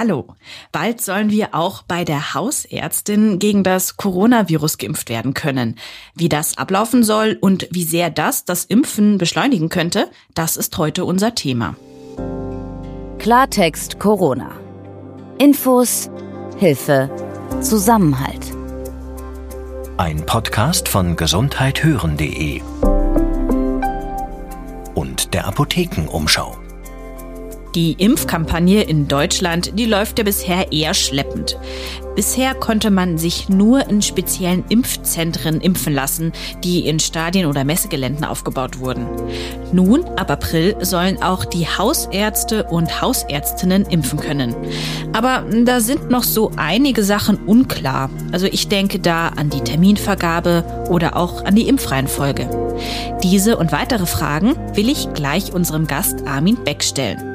Hallo. Bald sollen wir auch bei der Hausärztin gegen das Coronavirus geimpft werden können. Wie das ablaufen soll und wie sehr das das Impfen beschleunigen könnte, das ist heute unser Thema. Klartext Corona. Infos, Hilfe, Zusammenhalt. Ein Podcast von gesundheithören.de und der Apothekenumschau. Die Impfkampagne in Deutschland, die läuft ja bisher eher schleppend. Bisher konnte man sich nur in speziellen Impfzentren impfen lassen, die in Stadien oder Messegeländen aufgebaut wurden. Nun, ab April, sollen auch die Hausärzte und Hausärztinnen impfen können. Aber da sind noch so einige Sachen unklar. Also ich denke da an die Terminvergabe oder auch an die Impfreihenfolge. Diese und weitere Fragen will ich gleich unserem Gast Armin Beck stellen.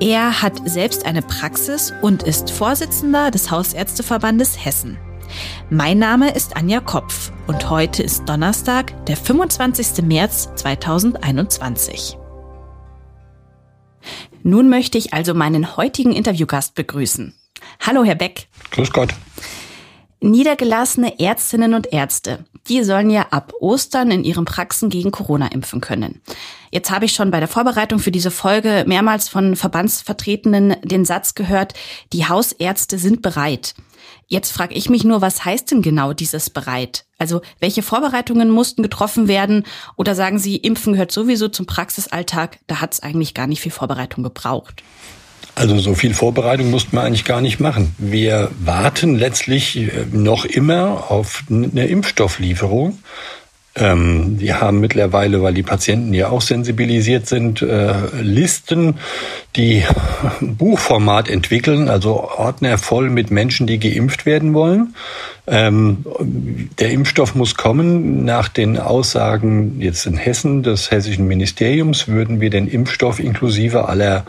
Er hat selbst eine Praxis und ist Vorsitzender des Hausärzteverbandes Hessen. Mein Name ist Anja Kopf und heute ist Donnerstag, der 25. März 2021. Nun möchte ich also meinen heutigen Interviewgast begrüßen. Hallo, Herr Beck. Grüß Gott. Niedergelassene Ärztinnen und Ärzte, die sollen ja ab Ostern in ihren Praxen gegen Corona impfen können. Jetzt habe ich schon bei der Vorbereitung für diese Folge mehrmals von Verbandsvertretenen den Satz gehört, die Hausärzte sind bereit. Jetzt frage ich mich nur, was heißt denn genau dieses bereit? Also welche Vorbereitungen mussten getroffen werden? Oder sagen Sie, Impfen gehört sowieso zum Praxisalltag, da hat es eigentlich gar nicht viel Vorbereitung gebraucht? Also so viel Vorbereitung mussten wir eigentlich gar nicht machen. Wir warten letztlich äh, noch immer auf eine Impfstofflieferung. Ähm, die haben mittlerweile, weil die Patienten ja auch sensibilisiert sind, äh, Listen, die Buchformat entwickeln, also Ordner voll mit Menschen, die geimpft werden wollen. Ähm, der Impfstoff muss kommen. Nach den Aussagen jetzt in Hessen des hessischen Ministeriums würden wir den Impfstoff inklusive aller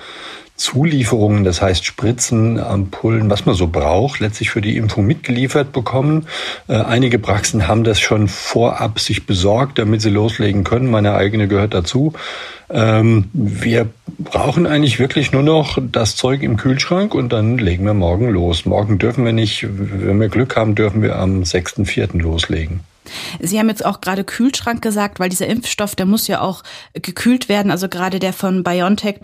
Zulieferungen, das heißt Spritzen, Ampullen, was man so braucht, letztlich für die Impfung mitgeliefert bekommen. Äh, einige Praxen haben das schon vorab sich besorgt, damit sie loslegen können. Meine eigene gehört dazu. Ähm, wir brauchen eigentlich wirklich nur noch das Zeug im Kühlschrank und dann legen wir morgen los. Morgen dürfen wir nicht, wenn wir Glück haben, dürfen wir am 6.4. loslegen. Sie haben jetzt auch gerade Kühlschrank gesagt, weil dieser Impfstoff, der muss ja auch gekühlt werden, also gerade der von BioNTech.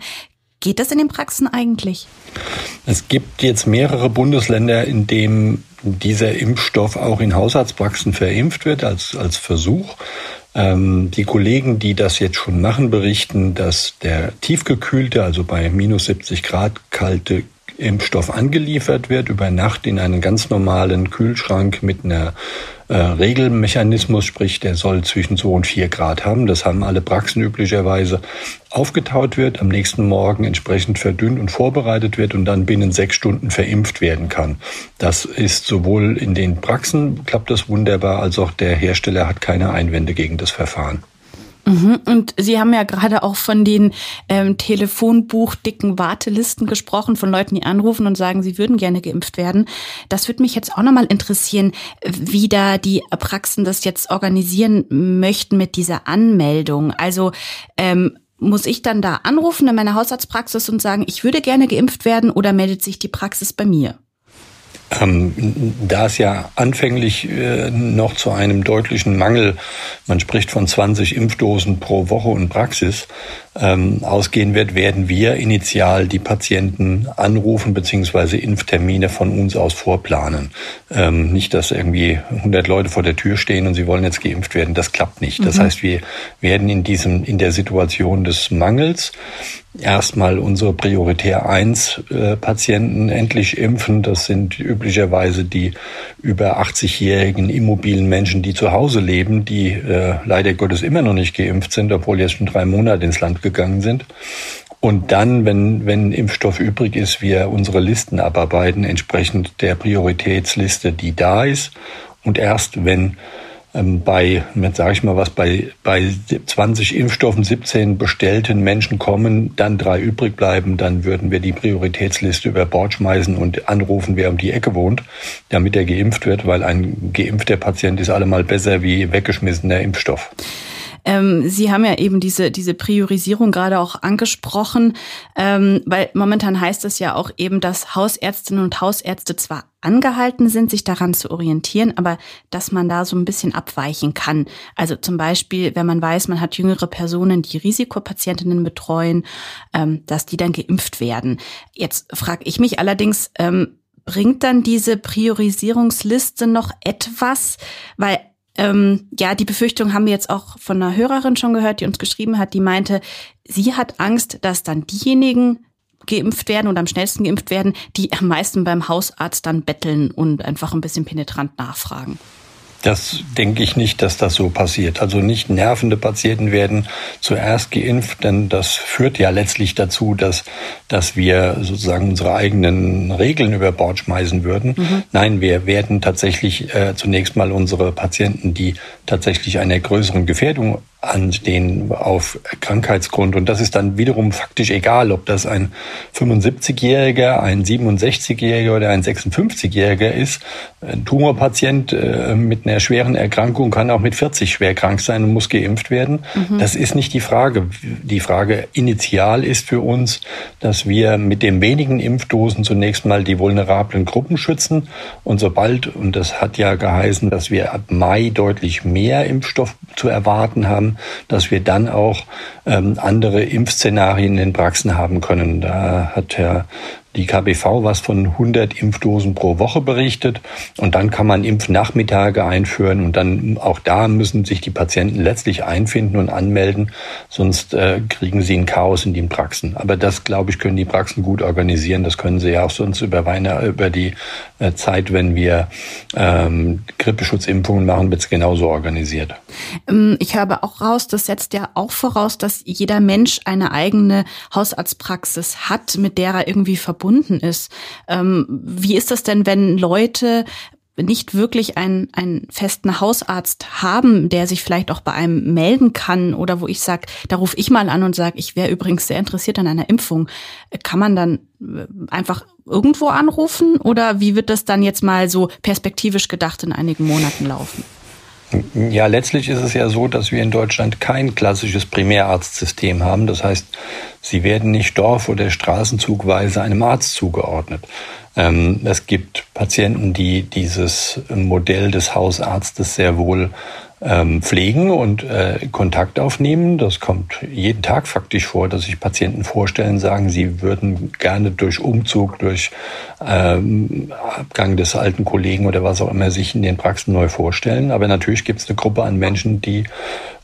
Geht das in den Praxen eigentlich? Es gibt jetzt mehrere Bundesländer, in denen dieser Impfstoff auch in Hausarztpraxen verimpft wird als, als Versuch. Ähm, die Kollegen, die das jetzt schon machen, berichten, dass der tiefgekühlte, also bei minus 70 Grad kalte Impfstoff angeliefert wird, über Nacht in einen ganz normalen Kühlschrank mit einer äh, Regelmechanismus, sprich der soll zwischen 2 und 4 Grad haben. Das haben alle Praxen üblicherweise. Aufgetaut wird, am nächsten Morgen entsprechend verdünnt und vorbereitet wird und dann binnen sechs Stunden verimpft werden kann. Das ist sowohl in den Praxen klappt das wunderbar, als auch der Hersteller hat keine Einwände gegen das Verfahren. Mhm. Und Sie haben ja gerade auch von den ähm, telefonbuchdicken Wartelisten gesprochen, von Leuten, die anrufen und sagen, sie würden gerne geimpft werden. Das würde mich jetzt auch nochmal interessieren, wie da die Praxen das jetzt organisieren möchten mit dieser Anmeldung. Also ähm, muss ich dann da anrufen in meiner Hausarztpraxis und sagen, ich würde gerne geimpft werden oder meldet sich die Praxis bei mir? Ähm, da es ja anfänglich äh, noch zu einem deutlichen Mangel, man spricht von 20 Impfdosen pro Woche und Praxis, ähm, ausgehen wird, werden wir initial die Patienten anrufen beziehungsweise Impftermine von uns aus vorplanen. Ähm, nicht, dass irgendwie 100 Leute vor der Tür stehen und sie wollen jetzt geimpft werden. Das klappt nicht. Das mhm. heißt, wir werden in diesem, in der Situation des Mangels erstmal unsere Prioritär 1 äh, Patienten endlich impfen. Das sind üblicherweise die über 80-jährigen immobilen Menschen, die zu Hause leben, die äh, leider Gottes immer noch nicht geimpft sind, obwohl jetzt schon drei Monate ins Land gegangen sind. Und dann, wenn, wenn Impfstoff übrig ist, wir unsere Listen abarbeiten, entsprechend der Prioritätsliste, die da ist. Und erst wenn ähm, bei, jetzt sage ich mal was, bei, bei 20 Impfstoffen 17 bestellten Menschen kommen, dann drei übrig bleiben, dann würden wir die Prioritätsliste über Bord schmeißen und anrufen, wer um die Ecke wohnt, damit er geimpft wird, weil ein geimpfter Patient ist allemal besser wie weggeschmissener Impfstoff. Ähm, Sie haben ja eben diese, diese Priorisierung gerade auch angesprochen, ähm, weil momentan heißt es ja auch eben, dass Hausärztinnen und Hausärzte zwar angehalten sind, sich daran zu orientieren, aber dass man da so ein bisschen abweichen kann. Also zum Beispiel, wenn man weiß, man hat jüngere Personen, die Risikopatientinnen betreuen, ähm, dass die dann geimpft werden. Jetzt frage ich mich allerdings, ähm, bringt dann diese Priorisierungsliste noch etwas? Weil ähm, ja, die Befürchtung haben wir jetzt auch von einer Hörerin schon gehört, die uns geschrieben hat, die meinte, sie hat Angst, dass dann diejenigen geimpft werden und am schnellsten geimpft werden, die am meisten beim Hausarzt dann betteln und einfach ein bisschen penetrant nachfragen. Das denke ich nicht, dass das so passiert. Also nicht nervende Patienten werden zuerst geimpft, denn das führt ja letztlich dazu, dass, dass wir sozusagen unsere eigenen Regeln über Bord schmeißen würden. Mhm. Nein, wir werden tatsächlich äh, zunächst mal unsere Patienten, die tatsächlich einer größeren Gefährdung anstehen auf Krankheitsgrund. Und das ist dann wiederum faktisch egal, ob das ein 75-Jähriger, ein 67-Jähriger oder ein 56-Jähriger ist. Ein Tumorpatient äh, mit einer schweren Erkrankung kann auch mit 40 schwer krank sein und muss geimpft werden. Mhm. Das ist nicht die Frage. Die Frage initial ist für uns, dass wir mit den wenigen Impfdosen zunächst mal die vulnerablen Gruppen schützen. Und sobald, und das hat ja geheißen, dass wir ab Mai deutlich mehr Impfstoff zu erwarten haben, dass wir dann auch ähm, andere Impfszenarien in den Praxen haben können. Da hat Herr die KBV was von 100 Impfdosen pro Woche berichtet und dann kann man Impfnachmittage einführen und dann auch da müssen sich die Patienten letztlich einfinden und anmelden, sonst äh, kriegen sie ein Chaos in den Praxen. Aber das, glaube ich, können die Praxen gut organisieren. Das können sie ja auch sonst über, Weine, über die äh, Zeit, wenn wir ähm, Grippeschutzimpfungen machen, wird es genauso organisiert. Ähm, ich habe auch raus, das setzt ja auch voraus, dass jeder Mensch eine eigene Hausarztpraxis hat, mit der er irgendwie verbunden verbunden ist. Ähm, wie ist das denn, wenn Leute nicht wirklich einen, einen festen Hausarzt haben, der sich vielleicht auch bei einem melden kann oder wo ich sage, da rufe ich mal an und sage, ich wäre übrigens sehr interessiert an einer Impfung. Kann man dann äh, einfach irgendwo anrufen oder wie wird das dann jetzt mal so perspektivisch gedacht in einigen Monaten laufen? Ja, letztlich ist es ja so, dass wir in Deutschland kein klassisches Primärarztsystem haben. Das heißt, sie werden nicht dorf- oder straßenzugweise einem Arzt zugeordnet. Ähm, es gibt Patienten, die dieses Modell des Hausarztes sehr wohl ähm, pflegen und äh, Kontakt aufnehmen. Das kommt jeden Tag faktisch vor, dass sich Patienten vorstellen, sagen, sie würden gerne durch Umzug, durch ähm, Abgang des alten Kollegen oder was auch immer sich in den Praxen neu vorstellen. Aber natürlich gibt es eine Gruppe an Menschen, die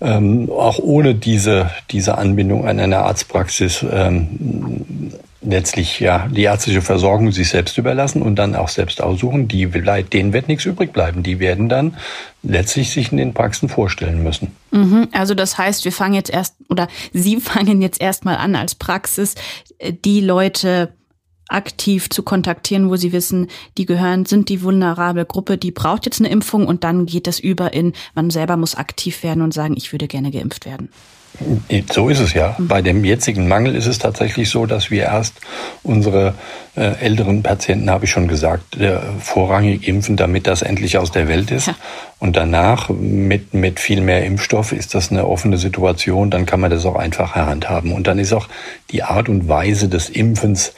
ähm, auch ohne diese, diese Anbindung an eine Arztpraxis ähm, letztlich ja die ärztliche Versorgung sich selbst überlassen und dann auch selbst aussuchen, die denen wird nichts übrig bleiben. Die werden dann letztlich sich in den Praxen vorstellen müssen. Mhm, also das heißt, wir fangen jetzt erst oder Sie fangen jetzt erstmal an als Praxis, äh, die Leute aktiv zu kontaktieren, wo sie wissen, die gehören, sind die vulnerable Gruppe, die braucht jetzt eine Impfung und dann geht das über in, man selber muss aktiv werden und sagen, ich würde gerne geimpft werden. So ist es ja. Bei dem jetzigen Mangel ist es tatsächlich so, dass wir erst unsere äh, älteren Patienten, habe ich schon gesagt, äh, vorrangig impfen, damit das endlich aus der Welt ist. Ja. Und danach mit, mit viel mehr Impfstoff ist das eine offene Situation. Dann kann man das auch einfach herhandhaben. Und dann ist auch die Art und Weise des Impfens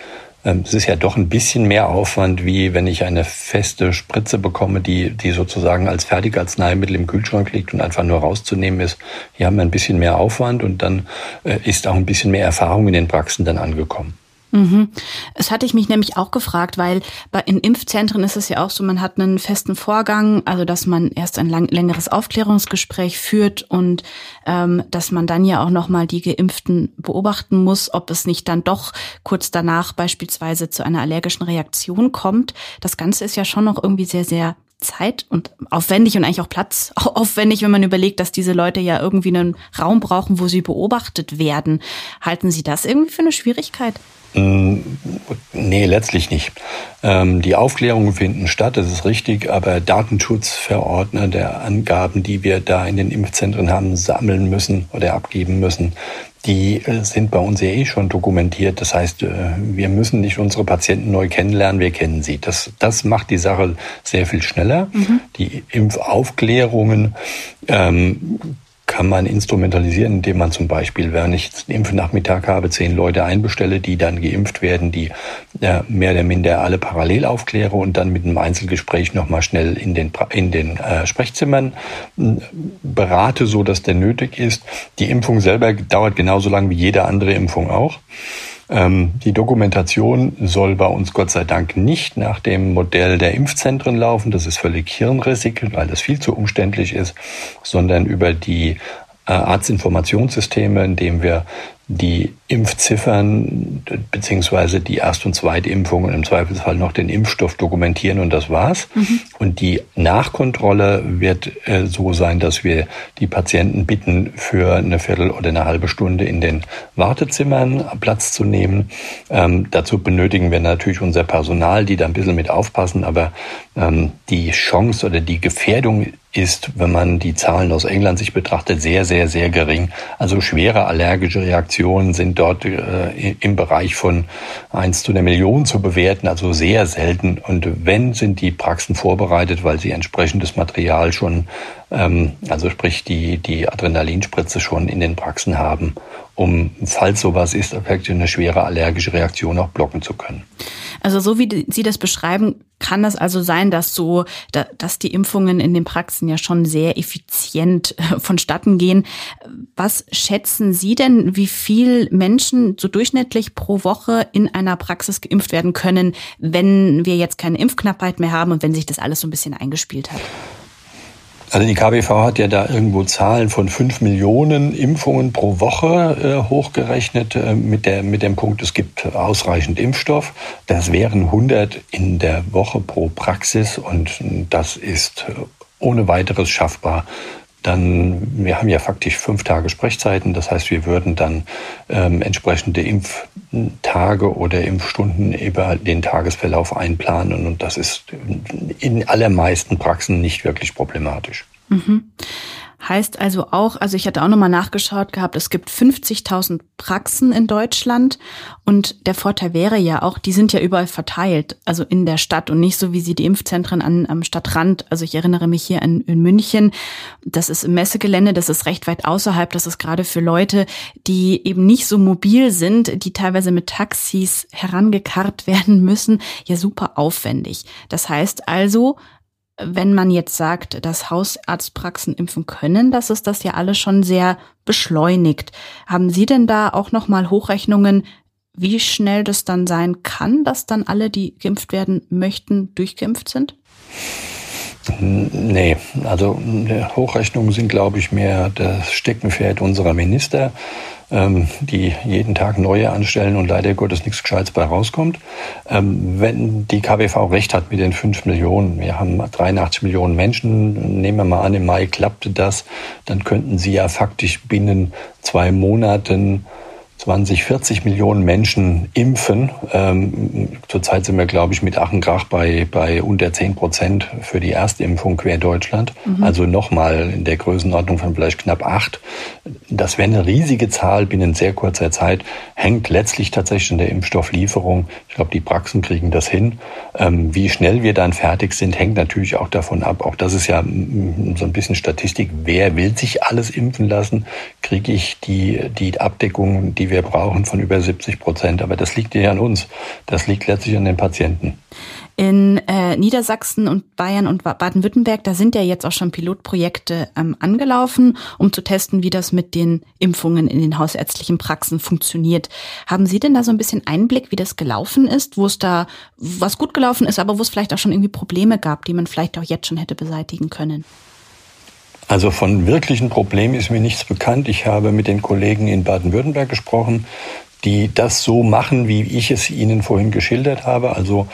es ist ja doch ein bisschen mehr Aufwand, wie wenn ich eine feste Spritze bekomme, die, die sozusagen als Fertigarzneimittel im Kühlschrank liegt und einfach nur rauszunehmen ist. Hier haben wir ein bisschen mehr Aufwand und dann äh, ist auch ein bisschen mehr Erfahrung in den Praxen dann angekommen. Mhm. Das hatte ich mich nämlich auch gefragt, weil bei, in Impfzentren ist es ja auch so, man hat einen festen Vorgang, also dass man erst ein lang, längeres Aufklärungsgespräch führt und ähm, dass man dann ja auch nochmal die Geimpften beobachten muss, ob es nicht dann doch kurz danach beispielsweise zu einer allergischen Reaktion kommt. Das Ganze ist ja schon noch irgendwie sehr, sehr Zeit und aufwendig und eigentlich auch Platz aufwendig, wenn man überlegt, dass diese Leute ja irgendwie einen Raum brauchen, wo sie beobachtet werden. Halten Sie das irgendwie für eine Schwierigkeit? Mm, nee, letztlich nicht. Ähm, die Aufklärungen finden statt, das ist richtig, aber Datenschutzverordner der Angaben, die wir da in den Impfzentren haben, sammeln müssen oder abgeben müssen, die äh, sind bei uns ja eh schon dokumentiert. Das heißt, äh, wir müssen nicht unsere Patienten neu kennenlernen, wir kennen sie. Das, das macht die Sache sehr viel schneller. Mhm. Die Impfaufklärungen ähm, kann man instrumentalisieren, indem man zum Beispiel, wenn ich einen Impfnachmittag habe, zehn Leute einbestelle, die dann geimpft werden, die äh, mehr oder minder alle parallel aufkläre und dann mit einem Einzelgespräch nochmal schnell in den, in den äh, Sprechzimmern äh, berate, so dass der nötig ist. Die Impfung selber dauert genauso lang wie jede andere Impfung auch. Ähm, die Dokumentation soll bei uns Gott sei Dank nicht nach dem Modell der Impfzentren laufen. Das ist völlig hirnrissig, weil das viel zu umständlich ist, sondern über die äh, Arztinformationssysteme, indem wir die Impfziffern beziehungsweise die Erst- und Zweitimpfung und im Zweifelsfall noch den Impfstoff dokumentieren und das war's. Mhm. Und die Nachkontrolle wird äh, so sein, dass wir die Patienten bitten, für eine Viertel oder eine halbe Stunde in den Wartezimmern Platz zu nehmen. Ähm, dazu benötigen wir natürlich unser Personal, die da ein bisschen mit aufpassen, aber ähm, die Chance oder die Gefährdung ist, wenn man die Zahlen aus England sich betrachtet, sehr, sehr, sehr gering. Also schwere allergische Reaktionen sind dort äh, im Bereich von eins zu einer Million zu bewerten, also sehr selten. Und wenn, sind die Praxen vorbereitet, weil sie entsprechendes Material schon, ähm, also sprich die, die Adrenalinspritze schon in den Praxen haben, um, falls sowas ist, eine schwere allergische Reaktion auch blocken zu können. Also so wie Sie das beschreiben, kann das also sein, dass so, dass die Impfungen in den Praxen ja schon sehr effizient äh, vonstatten gehen. Was schätzen Sie denn, wie viel Menschen so durchschnittlich pro Woche in einer Praxis geimpft werden können, wenn wir jetzt keine Impfknappheit mehr haben und wenn sich das alles so ein bisschen eingespielt hat? Also die KBV hat ja da irgendwo Zahlen von fünf Millionen Impfungen pro Woche äh, hochgerechnet äh, mit, der, mit dem Punkt, es gibt ausreichend Impfstoff. Das wären 100 in der Woche pro Praxis und das ist ohne weiteres schaffbar dann, wir haben ja faktisch fünf Tage Sprechzeiten, das heißt, wir würden dann ähm, entsprechende Impftage oder Impfstunden über den Tagesverlauf einplanen und das ist in allermeisten Praxen nicht wirklich problematisch. Mhm. Heißt also auch, also ich hatte auch nochmal nachgeschaut gehabt, es gibt 50.000 Praxen in Deutschland und der Vorteil wäre ja auch, die sind ja überall verteilt, also in der Stadt und nicht so wie sie die Impfzentren an, am Stadtrand. Also ich erinnere mich hier an, in München, das ist im Messegelände, das ist recht weit außerhalb, das ist gerade für Leute, die eben nicht so mobil sind, die teilweise mit Taxis herangekarrt werden müssen, ja super aufwendig. Das heißt also, wenn man jetzt sagt, dass Hausarztpraxen impfen können, das ist das ja alles schon sehr beschleunigt. Haben Sie denn da auch noch mal Hochrechnungen, wie schnell das dann sein kann, dass dann alle, die geimpft werden möchten, durchgeimpft sind? Nee, also Hochrechnungen sind, glaube ich, mehr das Steckenpferd unserer Minister ähm, die jeden Tag neue anstellen und leider Gottes nichts Gescheites bei rauskommt. Ähm, wenn die KWV recht hat mit den 5 Millionen, wir haben 83 Millionen Menschen, nehmen wir mal an, im Mai klappte das, dann könnten sie ja faktisch binnen zwei Monaten 20, 40 Millionen Menschen impfen. Ähm, zurzeit sind wir, glaube ich, mit Achenkrach bei, bei unter 10 Prozent für die Erstimpfung quer Deutschland. Mhm. Also nochmal in der Größenordnung von vielleicht knapp acht. Das wäre eine riesige Zahl binnen sehr kurzer Zeit. Hängt letztlich tatsächlich in der Impfstofflieferung. Ich glaube, die Praxen kriegen das hin. Ähm, wie schnell wir dann fertig sind, hängt natürlich auch davon ab. Auch das ist ja so ein bisschen Statistik. Wer will sich alles impfen lassen? Kriege ich die, die Abdeckung, die wir brauchen, von über 70 Prozent. Aber das liegt ja an uns. Das liegt letztlich an den Patienten. In äh, Niedersachsen und Bayern und Baden-Württemberg, da sind ja jetzt auch schon Pilotprojekte ähm, angelaufen, um zu testen, wie das mit den Impfungen in den hausärztlichen Praxen funktioniert. Haben Sie denn da so ein bisschen Einblick, wie das gelaufen ist, wo es da was gut gelaufen ist, aber wo es vielleicht auch schon irgendwie Probleme gab, die man vielleicht auch jetzt schon hätte beseitigen können? Also von wirklichen Problemen ist mir nichts bekannt. Ich habe mit den Kollegen in Baden-Württemberg gesprochen, die das so machen, wie ich es Ihnen vorhin geschildert habe. Also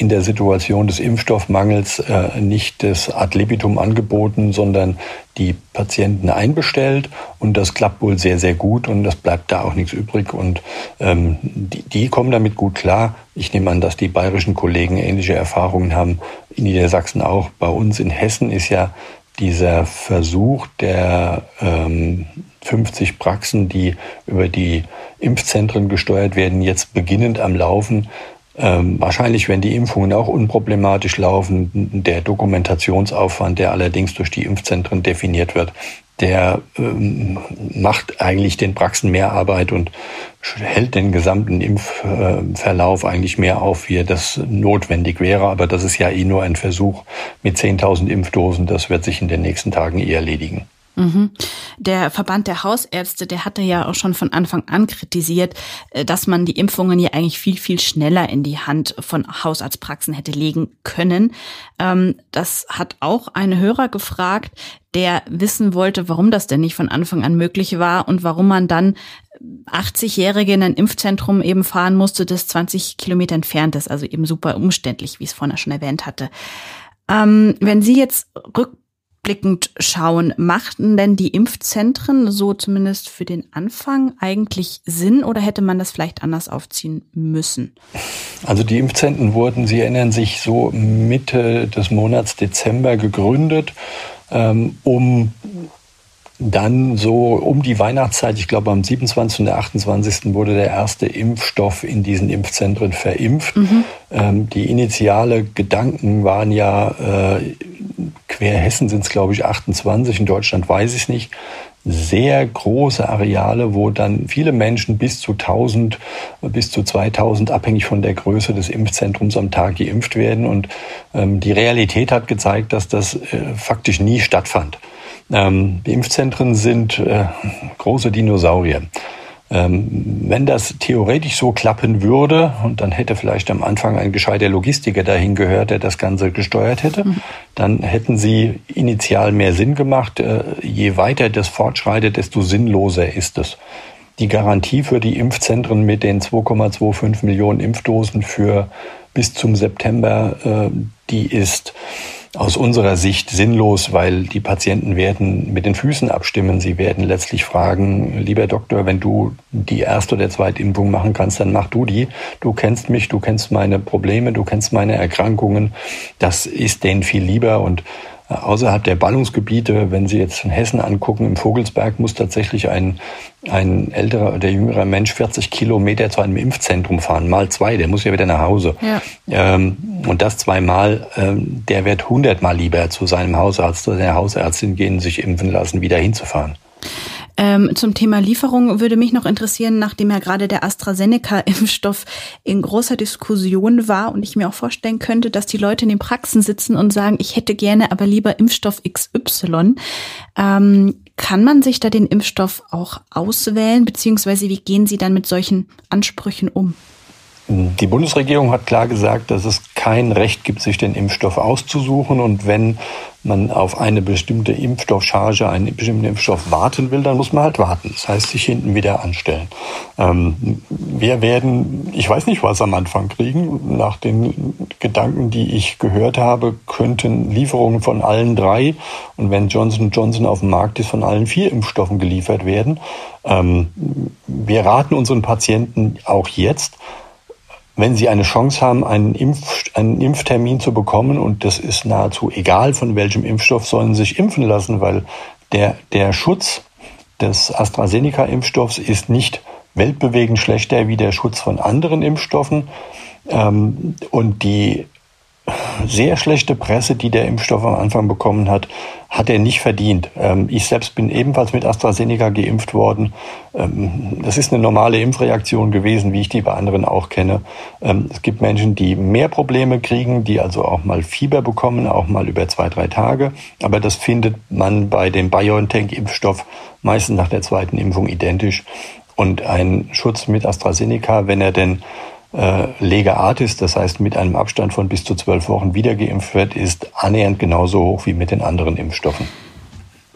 in der Situation des Impfstoffmangels äh, nicht das Ad libitum angeboten, sondern die Patienten einbestellt. Und das klappt wohl sehr, sehr gut und das bleibt da auch nichts übrig. Und ähm, die, die kommen damit gut klar. Ich nehme an, dass die bayerischen Kollegen ähnliche Erfahrungen haben. In Niedersachsen auch. Bei uns in Hessen ist ja dieser Versuch der ähm, 50 Praxen, die über die Impfzentren gesteuert werden, jetzt beginnend am Laufen. Ähm, wahrscheinlich, wenn die Impfungen auch unproblematisch laufen, der Dokumentationsaufwand, der allerdings durch die Impfzentren definiert wird, der ähm, macht eigentlich den Praxen mehr Arbeit und hält den gesamten Impfverlauf eigentlich mehr auf, wie das notwendig wäre. Aber das ist ja eh nur ein Versuch mit 10.000 Impfdosen. Das wird sich in den nächsten Tagen eh erledigen. Mhm. Der Verband der Hausärzte, der hatte ja auch schon von Anfang an kritisiert, äh, dass man die Impfungen ja eigentlich viel, viel schneller in die Hand von Hausarztpraxen hätte legen können. Ähm, das hat auch ein Hörer gefragt, der wissen wollte, warum das denn nicht von Anfang an möglich war und warum man dann 80-Jährige in ein Impfzentrum eben fahren musste, das 20 Kilometer entfernt ist, also eben super umständlich, wie es vorher schon erwähnt hatte. Ähm, wenn Sie jetzt rück rückblickend schauen, machten denn die Impfzentren so zumindest für den Anfang eigentlich Sinn oder hätte man das vielleicht anders aufziehen müssen? Also die Impfzentren wurden, Sie erinnern sich, so Mitte des Monats Dezember gegründet, ähm, um dann so um die Weihnachtszeit, ich glaube am 27. und 28. wurde der erste Impfstoff in diesen Impfzentren verimpft. Mhm. Ähm, die initiale Gedanken waren ja, äh, quer Hessen sind es glaube ich 28, in Deutschland weiß ich es nicht, sehr große Areale, wo dann viele Menschen bis zu 1000, bis zu 2000, abhängig von der Größe des Impfzentrums am Tag geimpft werden. Und ähm, die Realität hat gezeigt, dass das äh, faktisch nie stattfand. Ähm, die Impfzentren sind äh, große Dinosaurier. Ähm, wenn das theoretisch so klappen würde, und dann hätte vielleicht am Anfang ein gescheiter Logistiker dahin gehört, der das Ganze gesteuert hätte, mhm. dann hätten sie initial mehr Sinn gemacht. Äh, je weiter das fortschreitet, desto sinnloser ist es. Die Garantie für die Impfzentren mit den 2,25 Millionen Impfdosen für bis zum September, äh, die ist aus unserer Sicht sinnlos, weil die Patienten werden mit den Füßen abstimmen. Sie werden letztlich fragen, lieber Doktor, wenn du die erste oder zweite Impfung machen kannst, dann mach du die. Du kennst mich, du kennst meine Probleme, du kennst meine Erkrankungen. Das ist denen viel lieber und außerhalb der Ballungsgebiete, wenn Sie jetzt in Hessen angucken, im Vogelsberg muss tatsächlich ein, ein älterer oder jüngerer Mensch 40 Kilometer zu einem Impfzentrum fahren, mal zwei, der muss ja wieder nach Hause. Ja. Ähm, und das zweimal, ähm, der wird hundertmal lieber zu seinem Hausarzt oder der Hausärztin gehen, sich impfen lassen, wieder hinzufahren. Ähm, zum Thema Lieferung würde mich noch interessieren, nachdem ja gerade der AstraZeneca-Impfstoff in großer Diskussion war und ich mir auch vorstellen könnte, dass die Leute in den Praxen sitzen und sagen, ich hätte gerne aber lieber Impfstoff XY. Ähm, kann man sich da den Impfstoff auch auswählen, beziehungsweise wie gehen Sie dann mit solchen Ansprüchen um? Die Bundesregierung hat klar gesagt, dass es kein Recht gibt, sich den Impfstoff auszusuchen. Und wenn man auf eine bestimmte Impfstoffcharge, einen bestimmten Impfstoff warten will, dann muss man halt warten. Das heißt, sich hinten wieder anstellen. Ähm, wir werden, ich weiß nicht, was am Anfang kriegen. Nach den Gedanken, die ich gehört habe, könnten Lieferungen von allen drei und wenn Johnson Johnson auf dem Markt ist, von allen vier Impfstoffen geliefert werden. Ähm, wir raten unseren Patienten auch jetzt, wenn Sie eine Chance haben, einen, Impf, einen Impftermin zu bekommen, und das ist nahezu egal, von welchem Impfstoff, sollen Sie sich impfen lassen, weil der, der Schutz des AstraZeneca-Impfstoffs ist nicht weltbewegend schlechter wie der Schutz von anderen Impfstoffen. Ähm, und die sehr schlechte Presse, die der Impfstoff am Anfang bekommen hat, hat er nicht verdient. Ähm, ich selbst bin ebenfalls mit AstraZeneca geimpft worden. Ähm, das ist eine normale Impfreaktion gewesen, wie ich die bei anderen auch kenne. Ähm, es gibt Menschen, die mehr Probleme kriegen, die also auch mal Fieber bekommen, auch mal über zwei, drei Tage. Aber das findet man bei dem BioNTech-Impfstoff meistens nach der zweiten Impfung identisch. Und ein Schutz mit AstraZeneca, wenn er denn äh, Lega Artis, das heißt mit einem Abstand von bis zu zwölf Wochen wiedergeimpft wird, ist annähernd genauso hoch wie mit den anderen Impfstoffen.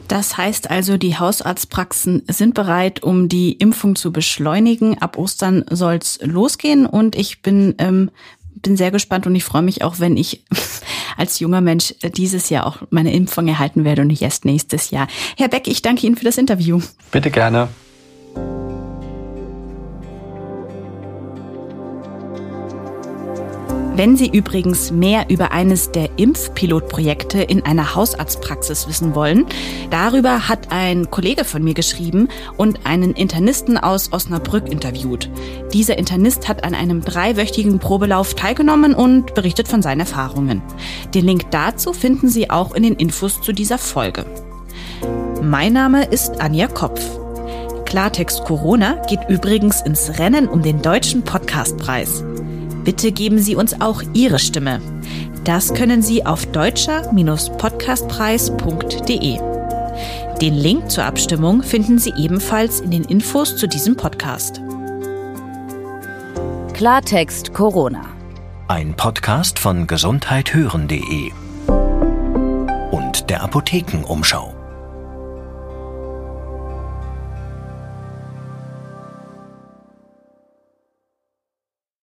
Das heißt also, die Hausarztpraxen sind bereit, um die Impfung zu beschleunigen. Ab Ostern soll's losgehen und ich bin, ähm, bin sehr gespannt und ich freue mich auch, wenn ich als junger Mensch dieses Jahr auch meine Impfung erhalten werde und nicht erst nächstes Jahr. Herr Beck, ich danke Ihnen für das Interview. Bitte gerne. Wenn Sie übrigens mehr über eines der Impfpilotprojekte in einer Hausarztpraxis wissen wollen, darüber hat ein Kollege von mir geschrieben und einen Internisten aus Osnabrück interviewt. Dieser Internist hat an einem dreiwöchigen Probelauf teilgenommen und berichtet von seinen Erfahrungen. Den Link dazu finden Sie auch in den Infos zu dieser Folge. Mein Name ist Anja Kopf. Klartext Corona geht übrigens ins Rennen um den Deutschen Podcastpreis. Bitte geben Sie uns auch Ihre Stimme. Das können Sie auf deutscher-podcastpreis.de. Den Link zur Abstimmung finden Sie ebenfalls in den Infos zu diesem Podcast. Klartext Corona. Ein Podcast von gesundheithören.de und der Apothekenumschau.